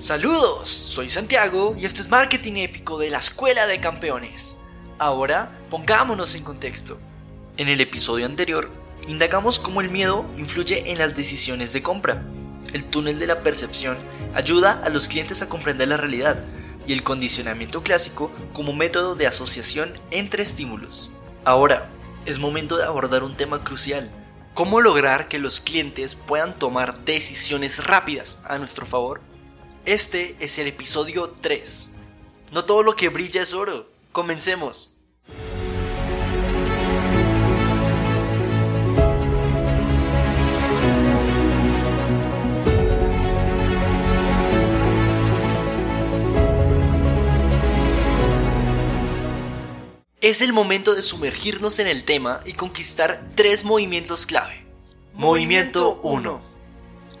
Saludos, soy Santiago y esto es Marketing Épico de la Escuela de Campeones. Ahora, pongámonos en contexto. En el episodio anterior, indagamos cómo el miedo influye en las decisiones de compra. El túnel de la percepción ayuda a los clientes a comprender la realidad y el condicionamiento clásico como método de asociación entre estímulos. Ahora, es momento de abordar un tema crucial. ¿Cómo lograr que los clientes puedan tomar decisiones rápidas a nuestro favor? Este es el episodio 3. No todo lo que brilla es oro. Comencemos. Es el momento de sumergirnos en el tema y conquistar tres movimientos clave. Movimiento 1.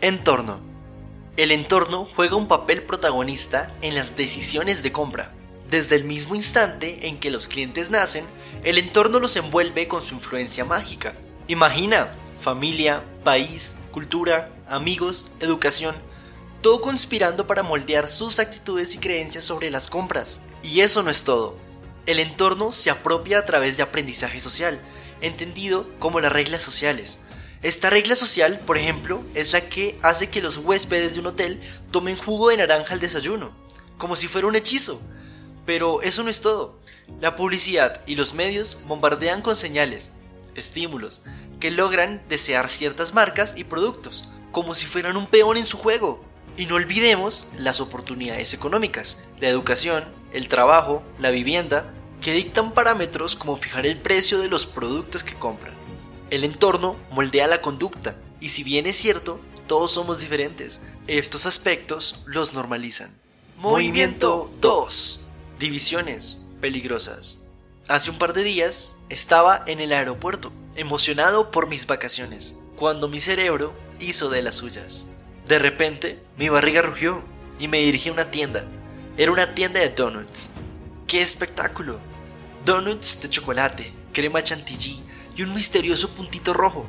Entorno. El entorno juega un papel protagonista en las decisiones de compra. Desde el mismo instante en que los clientes nacen, el entorno los envuelve con su influencia mágica. Imagina, familia, país, cultura, amigos, educación, todo conspirando para moldear sus actitudes y creencias sobre las compras. Y eso no es todo. El entorno se apropia a través de aprendizaje social, entendido como las reglas sociales. Esta regla social, por ejemplo, es la que hace que los huéspedes de un hotel tomen jugo de naranja al desayuno, como si fuera un hechizo. Pero eso no es todo. La publicidad y los medios bombardean con señales, estímulos, que logran desear ciertas marcas y productos, como si fueran un peón en su juego. Y no olvidemos las oportunidades económicas, la educación, el trabajo, la vivienda, que dictan parámetros como fijar el precio de los productos que compran. El entorno moldea la conducta, y si bien es cierto, todos somos diferentes, estos aspectos los normalizan. Movimiento 2. Divisiones peligrosas. Hace un par de días estaba en el aeropuerto, emocionado por mis vacaciones, cuando mi cerebro hizo de las suyas. De repente, mi barriga rugió y me dirigí a una tienda. Era una tienda de donuts. ¡Qué espectáculo! donuts de chocolate, crema chantilly y un misterioso puntito rojo.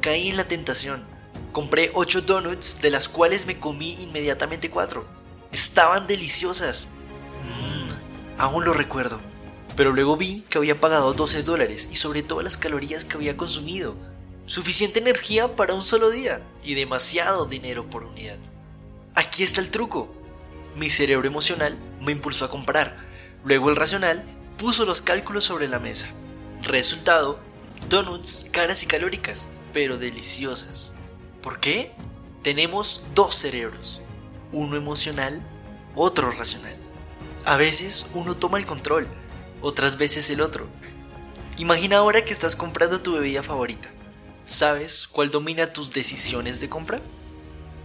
Caí en la tentación. Compré 8 donuts, de las cuales me comí inmediatamente 4. Estaban deliciosas. Mmm, aún lo recuerdo. Pero luego vi que había pagado 12 dólares y sobre todo las calorías que había consumido. Suficiente energía para un solo día y demasiado dinero por unidad. Aquí está el truco. Mi cerebro emocional me impulsó a comprar. Luego el racional puso los cálculos sobre la mesa. Resultado, donuts caras y calóricas, pero deliciosas. ¿Por qué? Tenemos dos cerebros, uno emocional, otro racional. A veces uno toma el control, otras veces el otro. Imagina ahora que estás comprando tu bebida favorita. ¿Sabes cuál domina tus decisiones de compra?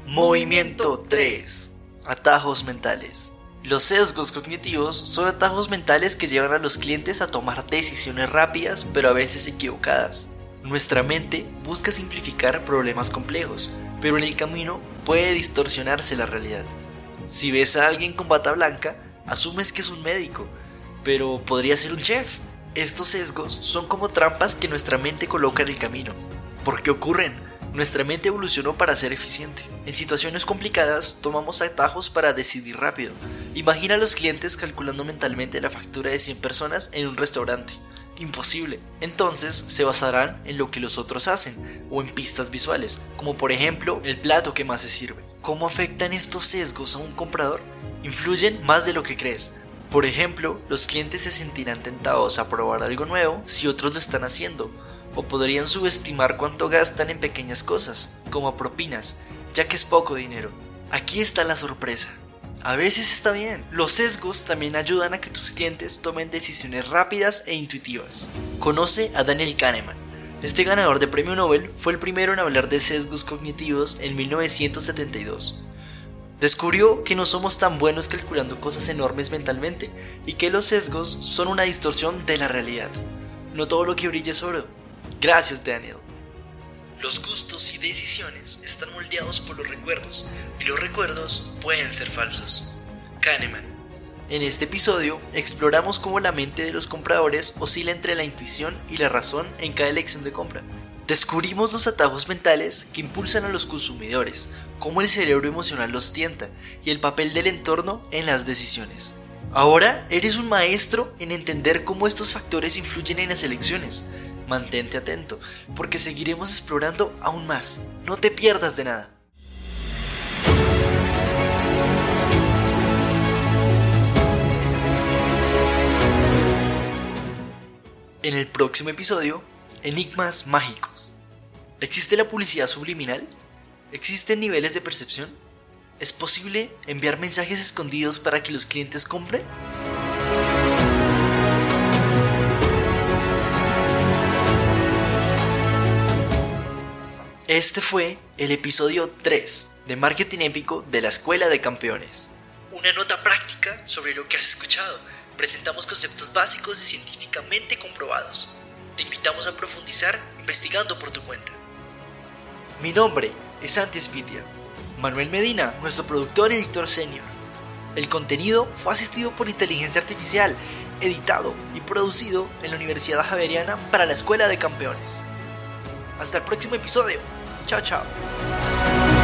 Movimiento 3. Atajos mentales. Los sesgos cognitivos son atajos mentales que llevan a los clientes a tomar decisiones rápidas pero a veces equivocadas. Nuestra mente busca simplificar problemas complejos, pero en el camino puede distorsionarse la realidad. Si ves a alguien con bata blanca, asumes que es un médico, pero podría ser un chef. Estos sesgos son como trampas que nuestra mente coloca en el camino. ¿Por qué ocurren? Nuestra mente evolucionó para ser eficiente. En situaciones complicadas tomamos atajos para decidir rápido. Imagina a los clientes calculando mentalmente la factura de 100 personas en un restaurante. Imposible. Entonces se basarán en lo que los otros hacen o en pistas visuales, como por ejemplo el plato que más se sirve. ¿Cómo afectan estos sesgos a un comprador? Influyen más de lo que crees. Por ejemplo, los clientes se sentirán tentados a probar algo nuevo si otros lo están haciendo o podrían subestimar cuánto gastan en pequeñas cosas, como propinas, ya que es poco dinero. Aquí está la sorpresa. A veces está bien. Los sesgos también ayudan a que tus clientes tomen decisiones rápidas e intuitivas. Conoce a Daniel Kahneman. Este ganador de premio Nobel fue el primero en hablar de sesgos cognitivos en 1972. Descubrió que no somos tan buenos calculando cosas enormes mentalmente y que los sesgos son una distorsión de la realidad. No todo lo que brilla es oro. Gracias, Daniel. Los gustos y decisiones están moldeados por los recuerdos, y los recuerdos pueden ser falsos. Kahneman. En este episodio exploramos cómo la mente de los compradores oscila entre la intuición y la razón en cada elección de compra. Descubrimos los atajos mentales que impulsan a los consumidores, cómo el cerebro emocional los tienta y el papel del entorno en las decisiones. Ahora eres un maestro en entender cómo estos factores influyen en las elecciones. Mantente atento, porque seguiremos explorando aún más. No te pierdas de nada. En el próximo episodio, enigmas mágicos. ¿Existe la publicidad subliminal? ¿Existen niveles de percepción? ¿Es posible enviar mensajes escondidos para que los clientes compren? Este fue el episodio 3 de Marketing Épico de la Escuela de Campeones. Una nota práctica sobre lo que has escuchado presentamos conceptos básicos y científicamente comprobados. Te invitamos a profundizar investigando por tu cuenta. Mi nombre es Santi Spitia. Manuel Medina, nuestro productor y editor senior. El contenido fue asistido por inteligencia artificial, editado y producido en la Universidad Javeriana para la Escuela de Campeones. Hasta el próximo episodio. Tchau, tchau.